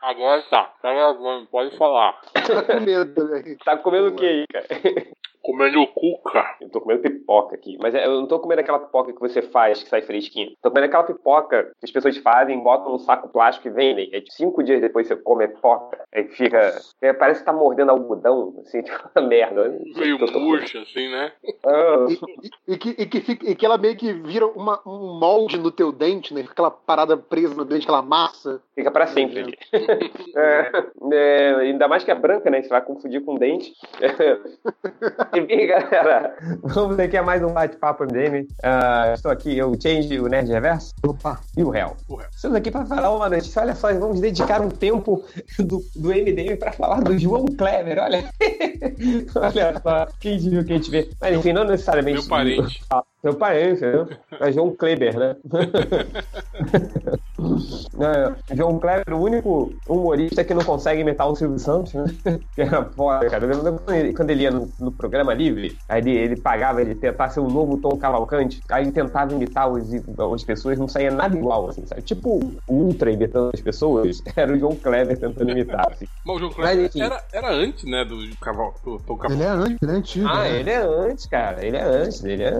Agora tá, tá gravando, pode falar. Tá com medo também. Tá comendo o que aí, cara? Comendo cuca. Eu tô comendo pipoca aqui. Mas é, eu não tô comendo aquela pipoca que você faz, que sai fresquinha. Tô comendo aquela pipoca que as pessoas fazem, botam num saco plástico e vendem. Aí cinco dias depois você come a pipoca. Aí fica. é, parece que tá mordendo algodão, assim, tipo uma merda. Meio Tô- tô- murcha, assim, né? Ah, E, e- e que, e, que fica- e que ela meio que vira uma- um molde no teu dente, né? Fica aquela parada presa no dente, aquela massa. Fica pra sempre ali. É, é, ainda mais que é branca, né? Você vai confundir com dente. Enfim, galera, vamos aqui a mais um bate-papo MDM. Ah, estou aqui, eu, o Change, o Nerd Reverso Opa. e o Réu. Estamos aqui para falar uma notícia. Olha só, vamos dedicar um tempo do, do MDM para falar do João Kleber. Olha, olha só, quem viu, quem te vê. Mas enfim, não necessariamente. Meu parente. Meu parente, né? É João Kleber, né? É, João Kleber, o único humorista que não consegue imitar o Silvio Santos, né? Que era foda, cara. Eu lembro quando ele, quando ele ia no, no programa livre, aí ele, ele pagava, ele tentar ser um novo Tom Cavalcante, aí ele tentava imitar os, as pessoas, não saía nada igual, assim, sabe? Tipo o Ultra imitando as pessoas, era o João Kleber tentando imitar, assim. Mas o João Mas, Kleber enfim. era, era antes, né, do cavalo, do Tom Cavalo. Ele é antigo, ele é antigo. Ah, né? ele é antes, cara. Ele é antes, ele é.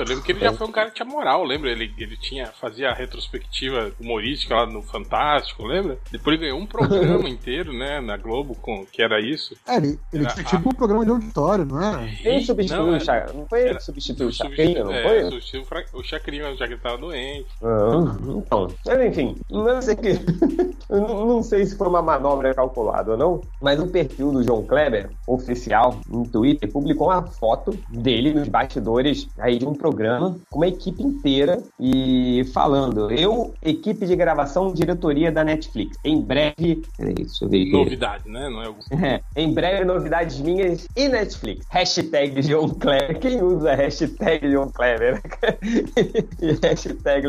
Eu lembro que ele já foi um cara que tinha moral, lembra? Ele, ele tinha, fazia a retrospectiva humorística lá no Fantástico, lembra? Depois ele ganhou um programa inteiro, né, na Globo, com, que era isso. É, ele, ele Era- tinha tipo um programa de auditório, não é? Ele substituiu Não, o Chacrinha. Não foi ele que substituiu o Chacrinha, não é, foi? substituiu o Fra- o Chacrinha, já que ele tava doente. Ah, então, mas enfim, não sei que. eu não não sei se foi uma manobra calculada ou não, mas o perfil do João Kleber, oficial, no Twitter, publicou uma foto dele nos bastidores aí de um programa com uma equipe inteira e falando: eu, equipe de gravação, diretoria da Netflix. Em breve. Peraí, deixa eu ver aqui. Novidade, né? Não é algum... É, em breve, novidades minhas e Netflix. Hashtag João Kleber. Quem usa hashtag João Kleber? e hashtag,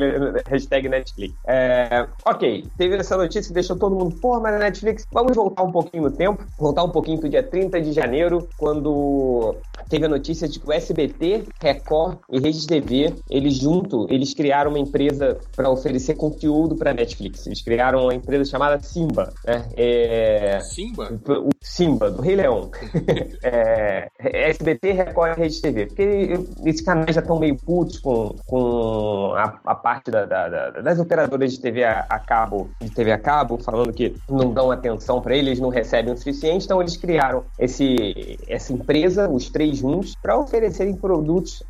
hashtag Netflix. É, ok, teve essa notícia que deixou todo mundo, porra, mas Netflix. Vamos voltar um pouquinho no tempo, voltar um pouquinho pro dia 30 de janeiro, quando teve a notícia de que o SBT, Record e Rede TV, eles junto, eles criaram uma empresa para oferecer conteúdo para Netflix. Eles criaram uma empresa chamada Simba. Né? É, Simba? o Simba, do Rei Leão. é, SBT, Record e Rede TV. Porque esses canais já estão meio putos com, com a, a parte da- da- da- das operadoras de TV a, a cabo, de TV a cabo, falando que não dão atenção para eles, não recebem o suficiente. Então eles criaram esse, essa empresa, os três juntos, para oferecerem produtos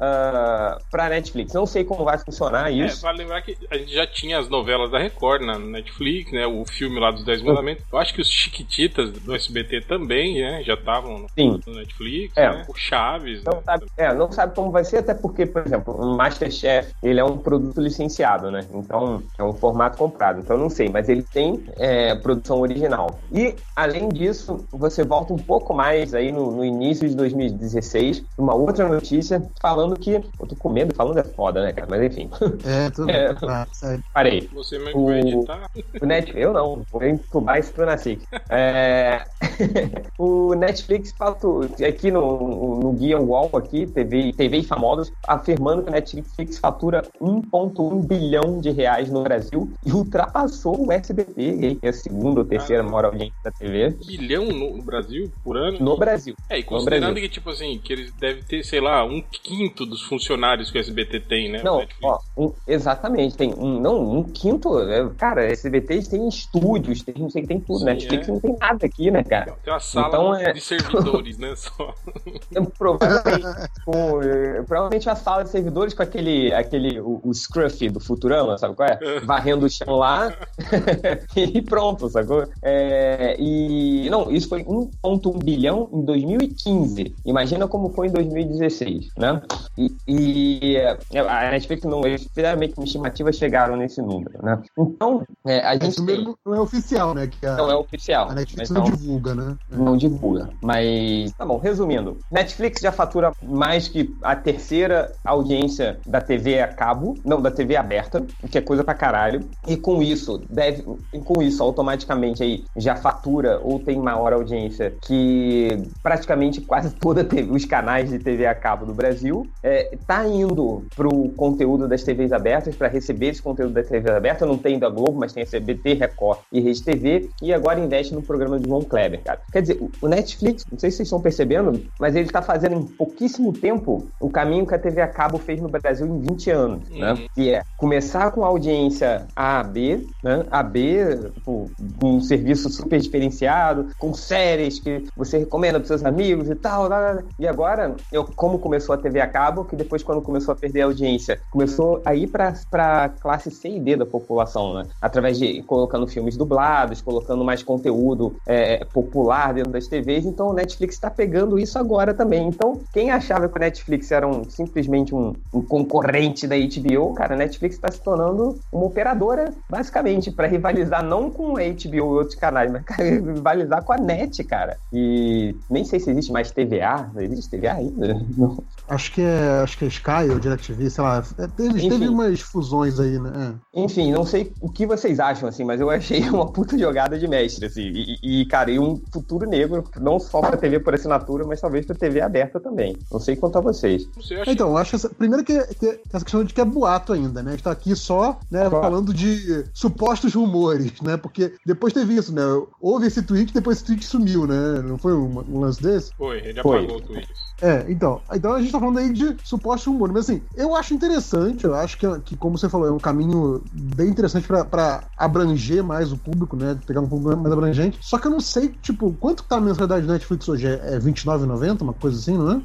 para Netflix. Não sei como vai funcionar É, isso. vale lembrar que a gente já tinha as novelas da Record na Netflix, né? O filme lá dos Dez Mandamentos. Eu acho que os Chiquititas do SBT também, né? Já estavam no, no Netflix, É. né? O Chaves, Não né? sabe, é, não sabe como vai ser, até porque, por exemplo, o Masterchef, ele é um produto licenciado, né? Então, é um formato comprado. Então, não sei, mas ele tem é, produção original. E, além disso, você volta um pouco mais aí no, no início de 2016, uma outra notícia falando que... Com medo, falando é foda, né, cara? Mas, enfim, É, tudo É. sério. parei. Você mesmo O- vai editar. O Net... Eu não, vou entubar isso pro Nasik. É... o Netflix fato aqui no, no guia Wall aqui, TV, TV e famosos, afirmando que o Netflix fatura 1,1 bilhão de reais no Brasil e ultrapassou o SBT, que é a segunda ou terceira maior audiência da TV, bilhão no Brasil por ano. no Brasil. É, e considerando que, tipo assim, que eles devem ter, sei lá, um quinto dos funcionários que o SBT tem, né? Não, ó, um- exatamente, tem um, não, um quinto, é, cara, SBT tem estúdios, tem, não sei, tem tudo, Sim, Netflix é. não tem nada aqui, né, cara? Tem uma sala Então, é- de servidores, né? Só. Então, provavelmente, com, eh, provavelmente a sala de servidores com aquele, aquele o, o Scruffy do Futurama, sabe qual é? Varrendo o chão lá e pronto, sacou? É, e não, isso foi 1,1 bilhão em 2015. Imagina como foi em 2016, né? E, e, eh, a Netflix não, eles fizeram meio que uma estimativa, chegaram nesse número, né? Então, é, a gente Esse tem, número não é oficial, né? Que a, não é oficial. a Netflix não não- divulga, né? não divulga. Mas, tá bom, resumindo. Netflix já fatura mais que a terceira audiência da TV a cabo, não, da TV aberta, o que é coisa pra caralho. E com isso, deve, com isso, automaticamente aí já fatura ou tem maior audiência que praticamente quase toda TV, os canais de TV a cabo do Brasil. É, tá indo pro conteúdo das TVs abertas, para receber esse conteúdo das TVs abertas. Não tem da Globo, mas tem a CBT, Record e Rede TV. E agora investe no programa de João Kleber, cara. Quer dizer, o Netflix, não sei se vocês estão percebendo, mas ele está fazendo em pouquíssimo tempo o caminho que a TV a cabo fez no Brasil em 20 anos, né? uhum. né? Que é começar com audiência A, B, né? A, B, tipo, com um serviço super diferenciado, com séries que você recomenda para seus amigos e tal. Lá, lá. E agora, eu, como começou a TV a cabo, que depois, quando começou a perder a audiência, começou a ir para a classe C e D da população, né? Através de colocando filmes dublados, colocando mais conteúdo é, popular dentro das TVs. Então, o Netflix está pegando isso agora também. Então, quem achava que o Netflix era um, simplesmente um, um concorrente da HBO, cara, a Netflix está se tornando uma operadora, basicamente, para rivalizar não com a HBO e outros canais, mas cara, rivalizar com a NET, cara. E nem sei se existe mais TVA. Existe TVA ainda? Não. Acho que é, acho que é Sky ou DirecTV, sei lá. É, teve, teve umas fusões aí, né? É. Enfim, não sei o que vocês acham, assim, mas eu achei uma puta jogada de mestre, assim. E, e cara, e um futuro negro, não só pra TV por assinatura, mas talvez pra TV aberta também. Não sei quanto a vocês. Então, acho essa, primeiro que, que, essa questão de que é boato ainda, né? A gente tá aqui só, né, falando de supostos rumores, né? Porque depois teve isso, né? Houve esse tweet, depois esse tweet sumiu, né? Não foi um, um lance desse? Foi, ele apagou foi. o tweet. É, então. Então a gente tá falando aí de supostos rumores. Mas assim, eu acho interessante, eu acho que, que como você falou, é um caminho bem interessante para abranger mais o público, né? Pegar um público mais abrangente. Só que eu não sei, tipo, quanto tá a mensalidade do Netflix hoje? É R$29,90, uma coisa assim, não é?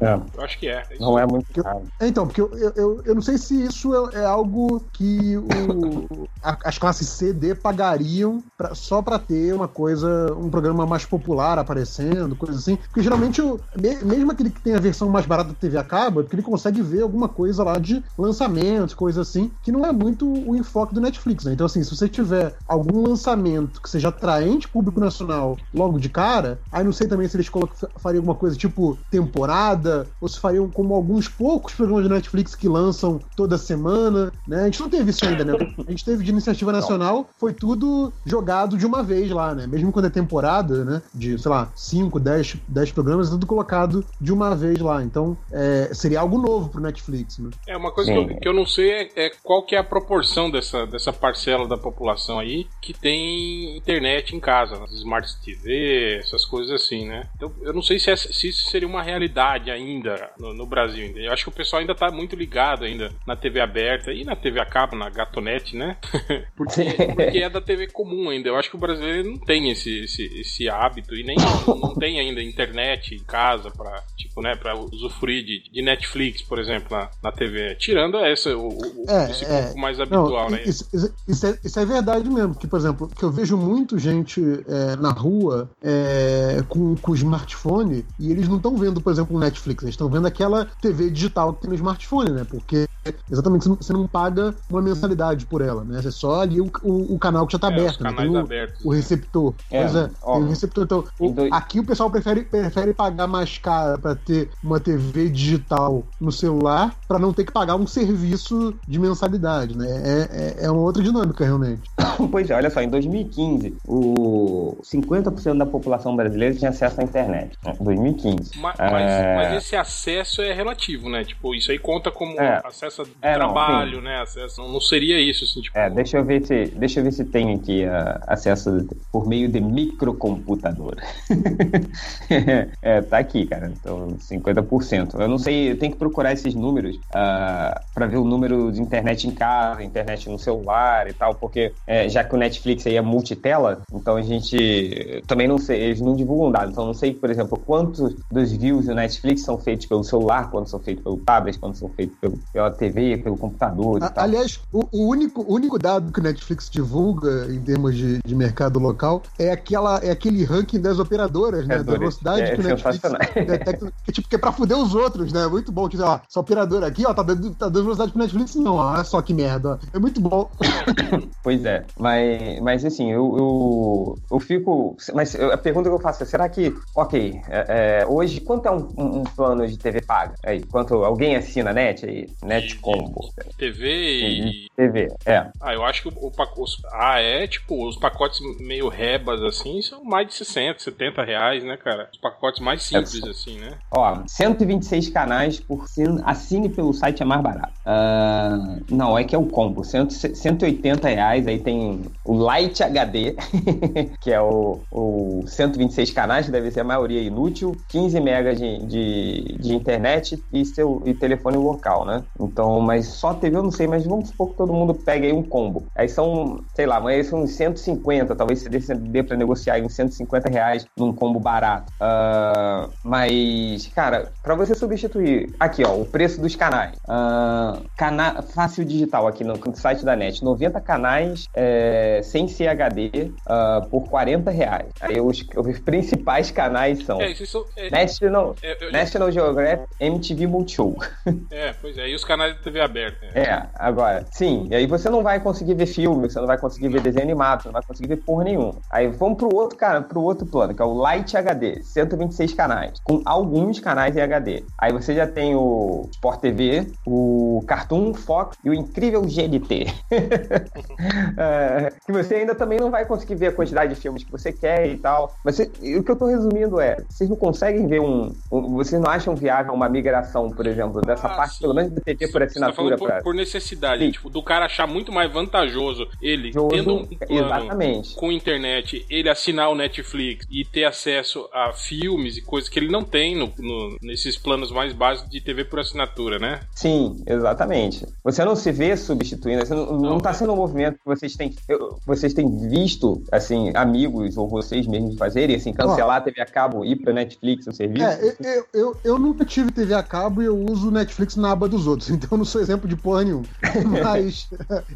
É. Eu acho que é. é não é muito caro. então, porque eu, eu, eu não sei se isso é, é algo que o, a, as classes C, D pagariam pra, só para ter uma coisa, um programa mais popular aparecendo, coisa assim. Porque geralmente, eu, mesmo aquele que tem a versão mais barata da TV a cabo, é porque ele consegue ver alguma coisa lá de lançamentos, coisa assim, que não é muito o enfoque do Netflix, né? Então, assim, se você tiver algum lançamento que seja atraente público nacional logo de cara, aí não sei também se eles fariam alguma coisa tipo temporada ou se fariam como alguns poucos programas de Netflix que lançam toda semana, né? A gente não teve isso ainda, né? A gente teve de iniciativa nacional, foi tudo jogado de uma vez lá, né? Mesmo quando é temporada, né? De, sei lá, 5, 10, 10 programas, é tudo colocado de uma vez lá. Então, é, seria algo novo pro Netflix, né? É, uma coisa que eu, que eu, não sei é, é, qual que é a proporção dessa, dessa parcela da população aí que tem internet em casa, né? Smart TV, essas coisas assim, né? Então, eu não sei se, essa, se isso seria uma realidade ainda no, no Brasil. Entendeu? Eu acho que o pessoal ainda tá muito ligado ainda na TV aberta e na TV a cabo, na Gatonete, né? porque, porque é da TV comum ainda. Eu acho que o brasileiro não tem esse, esse, esse hábito e nem não tem ainda internet em casa para tipo, né, para usufruir de, de, Netflix, por exemplo, na, na TV. Tirando essa, o, o é, esse é, mais habitual, não, né? Isso, isso, é, isso é verdade mesmo, que, por exemplo, que eu vejo muito gente é, na rua é, com, com smartphone e eles não estão vendo, por exemplo, o Netflix Netflix, eles estão vendo aquela TV digital que tem no smartphone, né? Porque exatamente você não paga uma mensalidade por ela, né? É só ali o, o, o canal que já está é, aberto, né? Tem o, o, receptor. É, pois é, ó, tem o receptor. Então, o, aqui o pessoal prefere, prefere pagar mais caro para ter uma TV digital no celular para não ter que pagar um serviço de mensalidade, né? É, é, é uma outra dinâmica, realmente. Pois é, olha só, em 2015, o 50% da população brasileira tinha acesso à internet. Né? 2015. Mas, é... mas, esse acesso é relativo, né? Tipo, isso aí conta como é. acesso a é, trabalho, não, né? Acesso, não seria isso, assim, tipo... É, deixa eu ver se, deixa eu ver se tem aqui uh, acesso por meio de microcomputador. é, tá aqui, cara. Então, 50%. Eu não sei, eu tenho que procurar esses números uh, ah, para ver o número de internet em casa, internet no celular e tal, porque é, já que o Netflix aí é multitela, então a gente também não sei, eles não divulgam dados, então não sei, por exemplo, quantos dos views do Netflix são feitos pelo celular, quantos são feitos pelo tablet, quantos são feitos pelo, pela TV, pelo computador. A, aliás, o, o, único, único dado que o Netflix divulga em termos de, de mercado local é, aquela, é aquele ranking das operadoras, né? É da velocidade é, que o Netflix detecta. Que, tipo, que é pra fuder os outros, né? Muito bom. Que, ó, essa operadora aqui, ó, tá dando, tá dando velocidade pro Netflix? Não, olha só que merda. É muito bom. Pois é, mas, mas assim, eu, eu, eu fico. Mas a pergunta que eu faço é: será que, ok, é, é, hoje, quanto é um, um, plano de TV paga? Aí, quanto alguém assina net aí? Net Combo. TV e. TV, é. Ah, eu acho que o, o os, Ah, é, tipo, os pacotes meio rebas assim são mais de 60, 70 reais, né, cara? Os pacotes mais simples, é, assim, né? Ó, 126 canais por assine pelo site é mais barato. Uh, não, é que é o combo. 100, 180 reais, aí tem o Light HD, que é o, o 126 canais, que deve ser a maioria inútil, 15 megas de, de, de internet e, seu, e telefone local, né? Então, mas só TV eu não sei, mas vamos supor que todo mundo pegue aí um combo. Aí são, sei lá, mas são 150, talvez você dê pra negociar aí uns 150 reais num combo barato. Uh, mas, cara, para você substituir, aqui ó, o preço dos canais. Uh, cana fácil digital aqui no, no, site da NET, 90 canais é, sem CHD uh, por 40 reais. Aí os, os principais canais são, é, são é, National, é, National Geographic, MTV Multishow. É, pois é, e os canais de TV aberta. É. é, agora, sim, e aí você não vai conseguir ver filme, você não vai conseguir ver desenho animado, você não vai conseguir ver porra nenhuma. Aí vamos pro outro, cara, pro outro plano, que é o Light HD, 126 canais, com alguns canais em HD. Aí você já tem o Sport TV, o Cartoon, Fox e o incrível GNT. é, que você ainda também não vai conseguir ver a quantidade de filmes que você quer e tal. Mas o que eu tô resumindo é, vocês não conseguem ver um, um vocês não acham viável uma migração, por exemplo, dessa ah, parte, sim. pelo menos da TV por assinatura? Você tá por, por necessidade, sim. tipo, do cara achar muito mais vantajoso ele Joso, tendo um plano exatamente. com internet, ele assinar o Netflix e ter acesso a filmes e coisas que ele não tem no, no, nesses planos mais básicos de TV por assinatura, né? Sim, exatamente. Você não se vê substituindo, você não, não tá sendo um movimento que vocês têm, vocês têm visto, assim, amigos ou vocês mesmos fazerem, assim, cancelar a TV a cabo e ir pra Netflix o serviço? É, eu, eu, eu nunca tive TV a cabo e eu uso Netflix na aba dos outros, então eu não sou exemplo de porra nenhuma. Mas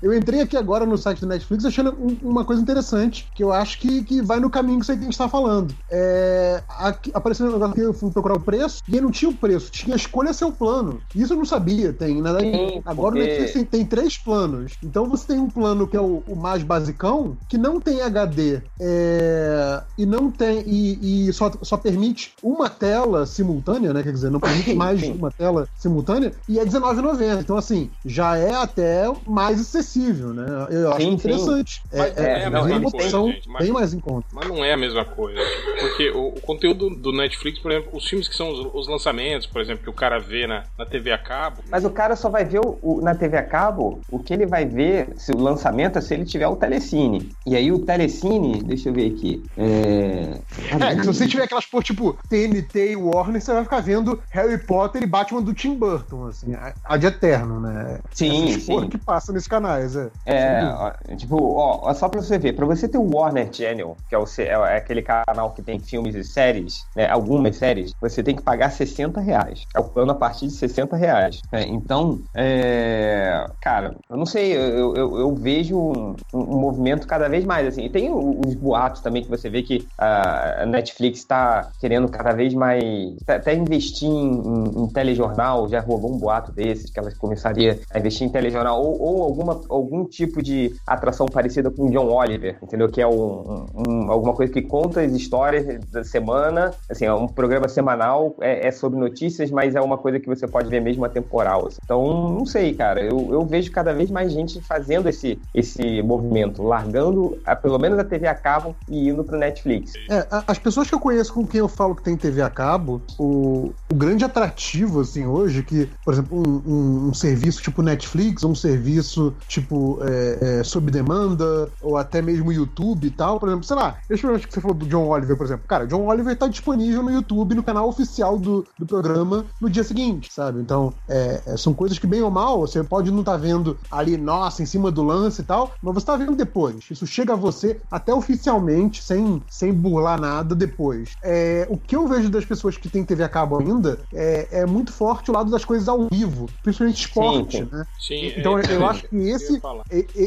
eu entrei aqui agora no site do Netflix achando uma coisa interessante, que eu acho que, que vai no caminho que você está falando. É, aqui, apareceu um negócio aqui, eu fui procurar o preço, e aí não tinha o preço, tinha escolha seu plano. Isso eu não sabia, tem, né? Sim, Agora porque... o Netflix tem, tem, três planos. Então você tem um plano que é o, o mais basicão, que não tem HD é, e não tem. E, e, só, só permite uma tela simultânea, né? Quer dizer, não permite mais de uma tela simultânea, e é R$19,90. Então, assim, já é até mais acessível, né? Eu acho sim, interessante. Sim. É, é, é, é uma opção gente, mas, bem mais em conta. Mas não é a mesma coisa. Porque o, o conteúdo do Netflix, por exemplo, os filmes que são os, os, lançamentos, por exemplo, que o cara vê na, na TV a cabo. Mas o cara só vai ver o, o, na TV a cabo, o que ele vai ver, se o lançamento é se ele tiver o Telecine. E aí o Telecine, deixa eu ver aqui. É, é se você tiver aquelas por tipo TNT e Warner, você vai ficar vendo Harry Potter e Batman do Tim Burton, assim, a de eterno, né? Sim, Essas sim. que passa nesses canais, é. É, ó, tipo, ó, só pra você ver, pra você ter o Warner Channel, que é, o, é, é aquele canal que tem filmes e séries, né, algumas séries, você tem que pagar 60 reais. É o plano a partir de 60 reais. Né? Então, é, cara, eu não sei, eu, eu, eu vejo um, um, movimento cada vez mais, assim. E tem os boatos também que você vê que a Netflix está querendo cada vez mais investir em, em, em, telejornal, já rolou um boato desses, que ela começaria a investir em telejornal, ou, ou alguma, algum tipo de atração parecida com John Oliver, entendeu? Que é um, um, alguma coisa que conta as histórias da semana, assim, é um programa semanal, é, é, sobre notícias, mas é uma coisa que você pode ver mesmo a temporal. Assim. Então, não sei, cara, eu, eu vejo cada vez mais gente fazendo esse, esse movimento, largando a, pelo menos a TV a cabo e indo pro Netflix. É, as pessoas que eu conheço com quem eu falo que tem TV a cabo, o, o grande atrativo, assim, hoje, que, por exemplo, um, um, um serviço tipo Netflix, um serviço tipo é, é, sob demanda, ou até mesmo YouTube e tal, por exemplo, sei lá, esse programa que você falou do John Oliver, por exemplo, cara, John Oliver tá disponível no YouTube, no canal oficial do, do programa, no dia seguinte, sabe? Então, é, é são coisas que, bem ou mal, você pode não estar tá vendo ali, nossa, em cima do lance e tal, mas você tá vendo depois. Isso chega a você até oficialmente, sem, sem burlar nada depois. É, o que eu vejo das pessoas que têm TV a cabo ainda é, é muito forte o lado das coisas ao vivo, principalmente esporte, sim, sim. né? Sim, então é, eu acho que esse,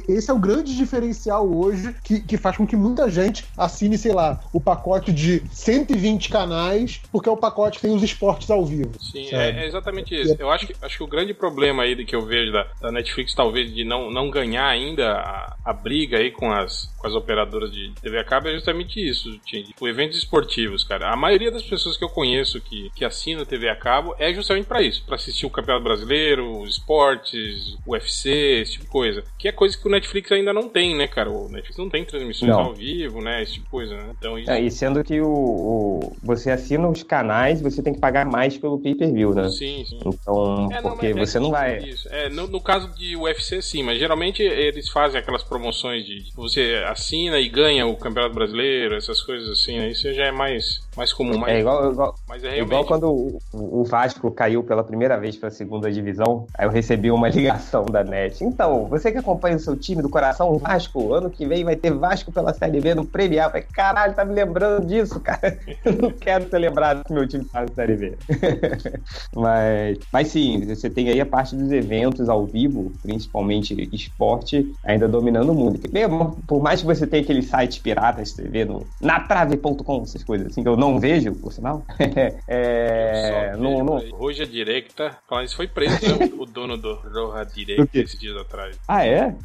esse é o grande diferencial hoje que, que faz com que muita gente assine, sei lá, o pacote de 120 canais, porque é o pacote que tem os esportes ao vivo. Sim, é, é, exatamente isso. Eu acho que, acho que o grande problema aí que eu vejo da, da Netflix, talvez, de não, não ganhar ainda a, a briga aí com as, com as operadoras de TV a cabo é justamente isso, tipo, eventos esportivos, cara. A maioria das pessoas que eu conheço que, que assina TV a cabo é justamente para isso, para assistir o Campeonato Brasileiro, os esportes, o UFC, esse tipo de coisa. Que é coisa que o Netflix ainda não tem, né, cara? O Netflix não tem transmissões não. ao vivo, né? Esse tipo de coisa, né? Então, isso... é, e sendo que o, o, você assina os canais, você tem que pagar mais pelo pay-per-view, né? Sim, sim. Então, é, porque não, você não vai... Isso. É, no, no caso de UFC, sim, mas geralmente eles fazem aquelas promoções de você assina e ganha o Campeonato Brasileiro, essas coisas assim, né? Isso já é mais, mais comum. Mais, é igual, igual, mas é realmente... igual quando o, Vasco caiu pela primeira vez para a segunda divisão, aí eu recebi uma ligação da NET. Então, você que acompanha o seu time do coração, o Vasco, ano que vem vai ter Vasco pela Série B no Premier. Eu falei, caralho, tá me lembrando disso, cara. Eu não quero ser lembrado que meu time tá na Série B. mas, mas sim, você tem aí a parte dos eventos ao vivo, principalmente esporte, ainda dominando o mundo. Por mais que você tenha aquele site piratas TV no natrave.com, essas coisas assim, que eu não vejo, por sinal. é, no, no... Hoje a Directa, falando isso, foi preso, né? o dono do Roja Directa esses dias atrás. Ah, é?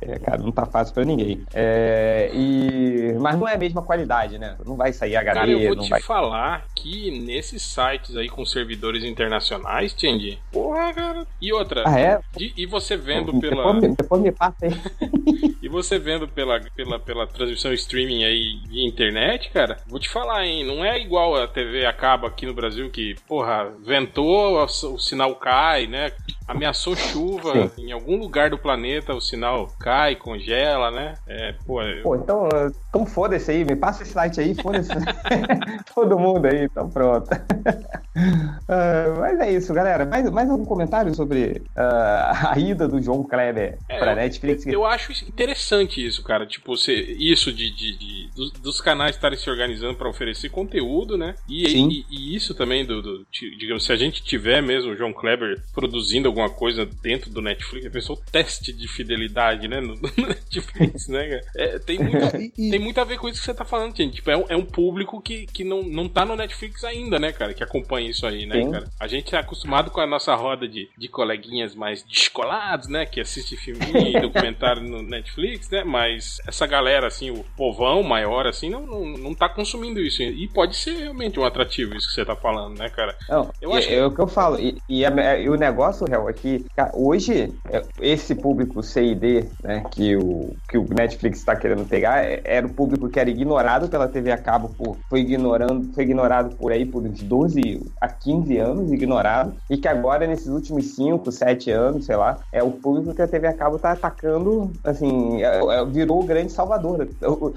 É, é cara, não tá fácil pra ninguém. É, e... Mas não é a mesma qualidade, né? Não vai sair HD, Cara, eu vou te vai... falar que nesses sites aí com servidores internacionais, Tindy, porra, cara. E outra, ah, é? e, e você vendo depois pela. Me, depois me passa aí. e você vendo pela, pela, pela transmissão streaming aí via internet, cara, vou te falar, hein? Não é igual a TV acaba aqui no Brasil que, porra, ventou, o sinal cai, né? Ameaçou chuva Sim. em algum lugar do planeta, o sinal cai, congela, né? É, pô, eu... pô então, então foda-se aí, me passa esse site aí, foda-se. Todo mundo aí, então pronto. uh, mas é isso, galera. Mais, mais algum comentário sobre uh, a ida do João Kleber é, pra Netflix? Eu, eu, acho interessante isso, cara. Tipo, você, isso de, de, de dos, dos, canais estarem se organizando para oferecer conteúdo, né? E, e, e, isso também do, do, digamos, se a gente tiver mesmo o João Kleber produzindo alguma coisa dentro do Netflix, a pessoa teste de fidelidade, né? No, no Netflix, né? É, tem, muito, tem muito a ver com isso que você tá falando, gente. Tipo, é um, é um público que, que não, não tá no Netflix ainda, né, cara? Que acompanha isso aí, né, Sim. cara? A gente é acostumado com a nossa roda de, de coleguinhas mais descolados, né? Que assiste filme e documentário no Netflix, né? Mas essa galera, assim, o povão maior, assim, não, não, não tá consumindo isso. E pode ser realmente um atrativo isso que você tá falando, né, cara? Não, eu acho é, que... é o que eu falo. E, e, a, e o negócio, real, é que cara, hoje é, esse público C e D, né, que o, que o Netflix está querendo pegar, é, era o público que era ignorado pela TV a cabo, por, foi, ignorando, foi ignorado por aí por uns 12 a 15 anos, ignorado, e que agora, nesses últimos 5, 7 anos, sei lá, é o público que a TV a cabo está atacando, assim, é, é, virou o grande salvador.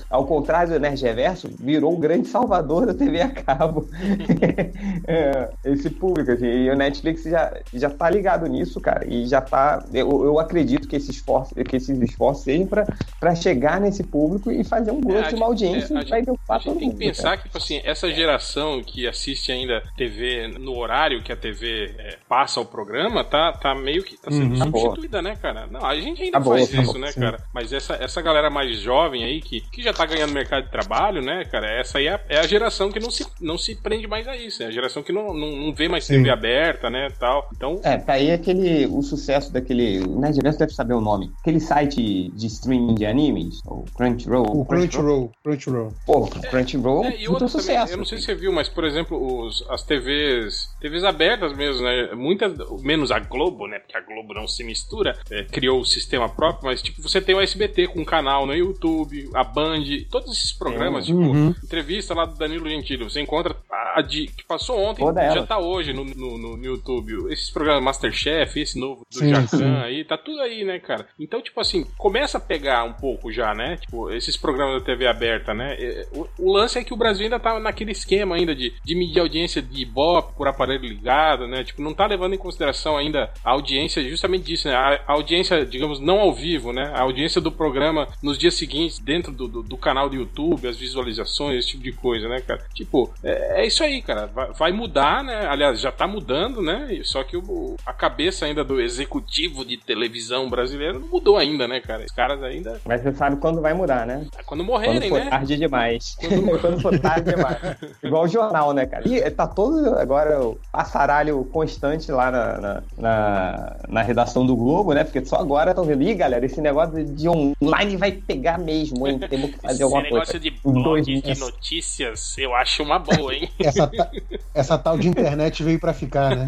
Ao contrário do Nerd Reverso, virou o grande salvador da TV a cabo. esse público, assim, e o Netflix já, já tá ligado nisso, cara, e já tá. Eu, eu acredito que, esse esforço, que esses esforços sejam para chegar nesse público e fazer um gosto, é, uma audiência é, e vai A gente tem que pensar cara. que, tipo assim, essa geração que assiste ainda TV no horário que a TV é, passa o programa, tá, tá meio que tá sendo uhum, substituída, né, cara? Não, a gente ainda faz isso, né, sim. cara? Mas essa, essa galera mais jovem aí, que, que já tá ganhando mercado de trabalho, né, cara? Essa aí é a, é a geração que não se, não se prende mais a isso. É a geração que não, não, não vê mais TV sim. aberta, né, tal. Então... É, tá aí aquele... O sucesso daquele... O Nerdverso deve saber o nome. Aquele site de streaming de animes, o Crunchyroll. O Crunchyroll. Crunchyroll. Pô, Crunchyroll é, é um sucesso. Também, eu não sei se você viu, mas, por exemplo, os, as TVs... TVs abertas mesmo, né? Muitas... Menos a Globo, né? Porque a Globo não se mistura. É, criou o sistema próprio, mas, tipo, você tem o SBT com um canal no YouTube, a Band, todos esses programas, tipo, uhum. entrevista lá do Danilo Gentili. Você encontra a de que passou ontem, já tá hoje no, no, no, YouTube. Esses programas Masterchef, esse novo do sim, Jacan sim. aí, tá tudo aí, né, cara? Então, tipo assim, começa a pegar um pouco já, né? Tipo, esses programas da TV aberta, né? O, o lance é que o Brasil ainda tá naquele esquema ainda de, de medir audiência de Ibope por aparelho ligado, né? Tipo, não tá levando em consideração ainda a audiência justamente disso, né? A, a audiência, digamos, não ao vivo, né? A audiência do programa nos dias seguintes dentro do, do, do canal do YouTube, as visualizações, esse tipo de coisa, né, cara? Tipo, é, é isso aí, cara. Vai, vai, mudar, né? Aliás, já tá mudando, né? Só que o, a cabeça cabeça ainda do executivo de televisão brasileiro não mudou ainda, né, cara? Os caras ainda. Mas você sabe quando vai mudar, né? Quando morrerem, quando for né? tarde demais. Quando... quando for tarde demais. Igual o jornal, né, cara? E tá todo agora o passaralho constante lá na, na, na, na redação do Globo, né? Porque só agora estão vendo, ih, galera, esse negócio de online vai pegar mesmo, hein? Temos que fazer Esse alguma negócio coisa. de Em blog dois- de notícias, eu acho uma boa, hein? Essa, ta- essa tal de internet veio pra ficar, né?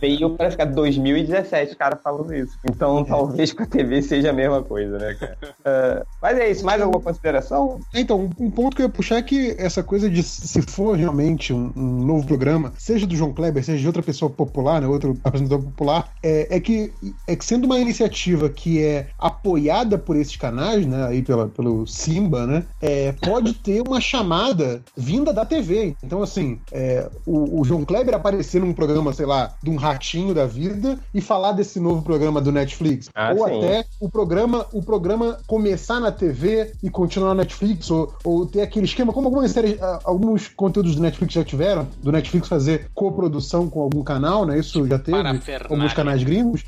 Veio pra ficar 2017, cara falando isso. Então talvez com a TV seja a mesma coisa, né, cara? Ah, mas é isso, mais alguma consideração? Então, um ponto que eu ia puxar é que essa coisa de se for realmente um, um novo programa, seja do João Kleber, seja de outra pessoa popular, né, outro apresentador popular, é, é que é que sendo uma iniciativa que é apoiada por esses canais, né, aí pela, pelo Simba, né, é, pode ter uma chamada vinda da TV. Então, assim, é, o, o João Kleber aparecer num programa, sei lá, de um ratinho da vida e falar desse novo programa do Netflix. Ah, ou sim. até o programa, o programa começar na TV e continuar na Netflix, ou, ou ter aquele esquema, como algumas séries, ah, alguns conteúdos do Netflix já tiveram, do Netflix fazer coprodução com algum canal, né? Isso já teve, alguns canais gringos.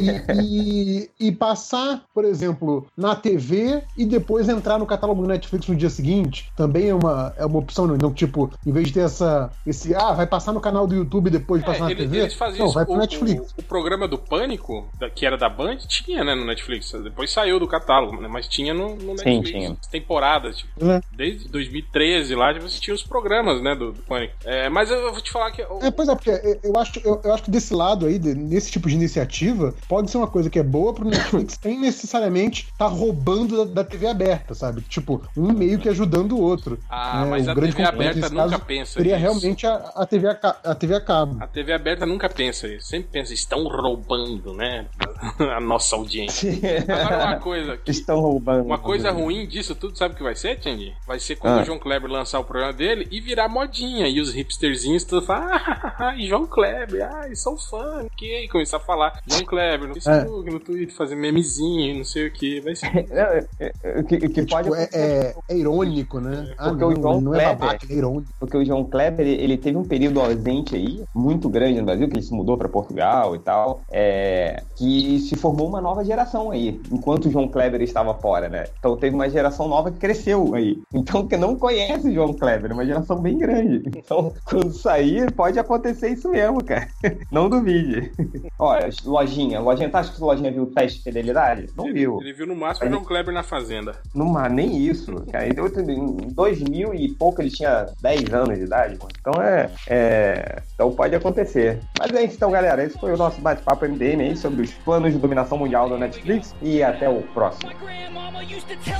E, e- e passar, por exemplo, na TV e depois entrar no catálogo do Netflix no dia seguinte, também é uma, é uma opção, não? Então, tipo, em vez de ter essa, esse, ah, vai passar no canal do YouTube e depois passar É, na ele- TV, eles faziam não, isso. vai pro o, Netflix. O, o programa do Pânico, da- que era da Band, tinha, né, no Netflix. Depois saiu do catálogo, né, mas tinha no, no Netflix. tinha. Temporadas, tipo, É. desde 2013 lá, você tinha os programas, né, do, do Pânico. É, mas eu vou te falar que... o- É, pois é, porque eu- eu acho, eu, eu acho que desse lado aí, de- nesse tipo de iniciativa, pode ser uma coisa que é boa pro Netflix sem necessariamente tá roubando da, da TV aberta, sabe? Tipo, um meio que ajudando o outro. Ah, né? mas O a grande TV aberta nunca caso pensa Seria nisso. realmente a, a, TV a, a TV a cabo. A TV aberta nunca pensa isso. Sempre pensa, estão roubando, né? A nossa audiência. Agora uma coisa que Estão roubando. Uma coisa ruim disso tudo, sabe o que vai ser, Tandy? Vai ser quando Ah. o João Kleber lançar o programa dele e virar modinha. E os hipsterzinhos todos falar, ah, João Kleber, ai, sou fã, que e começar a falar João Kleber no Facebook, no Twitter, fazer memezinho, não sei o que. Vai ser. É- é- O que, que pode Tipo, é, é, é irônico, né? Ah, Porque não, o João não é Kleber- babaca, ele é irônico. Porque o João Kleber, ele- ele teve um período ausente aí, muito grande no Brasil, que ele se mudou para Portugal e tal, é, que se formou uma nova geração aí, enquanto o João Kleber estava fora, né? Então teve uma geração nova que cresceu aí. Então, que não conhece o João Kleber, uma geração bem grande. Então, quando sair, pode acontecer isso mesmo, cara. Não duvide. Olha, lojinha, lojinha, tá achando que lojinha viu o teste de fidelidade? Não viu. Ele viu no máximo o João Kleber na Fazenda. Numa, nem isso, cara. Ele Em 2000 e pouco ele tinha 10 anos de idade. Então é, é. Então pode acontecer. Mas é isso, então, galera. Esse foi o nosso bate-papo MDM aí sobre os planos de dominação mundial da Netflix. E até o próximo. My grandmama used to tell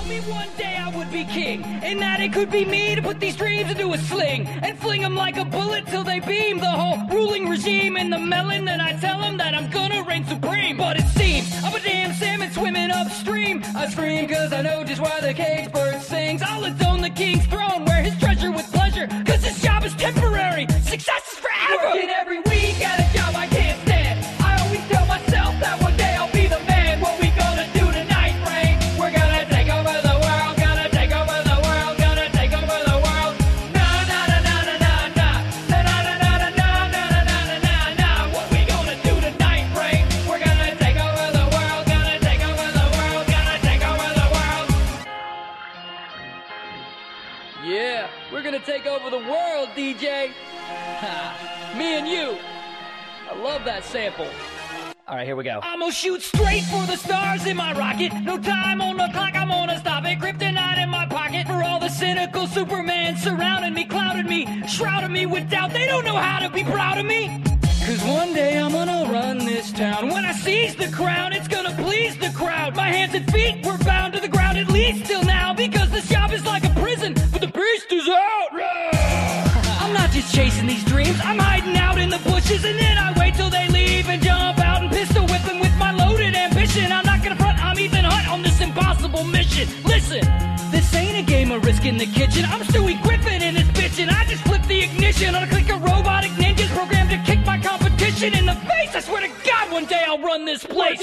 here we go. I'm gonna shoot straight for the stars in my rocket. No time on the clock, I'm gonna stop it. Kryptonite in my pocket for all the cynical Superman surrounding me, clouded me, shrouded me with doubt. They don't know how to be proud of me. Cause one day I'm gonna run this town. When I seize the crown, it's gonna please the crowd. My hands and feet were bound to the ground at least till now. Risk in the kitchen. I'm Stewie Griffin in this bitch and I just flip the ignition on a click of robotic ninjas programmed to kick my competition in the face. I swear to God, one day I'll run this place.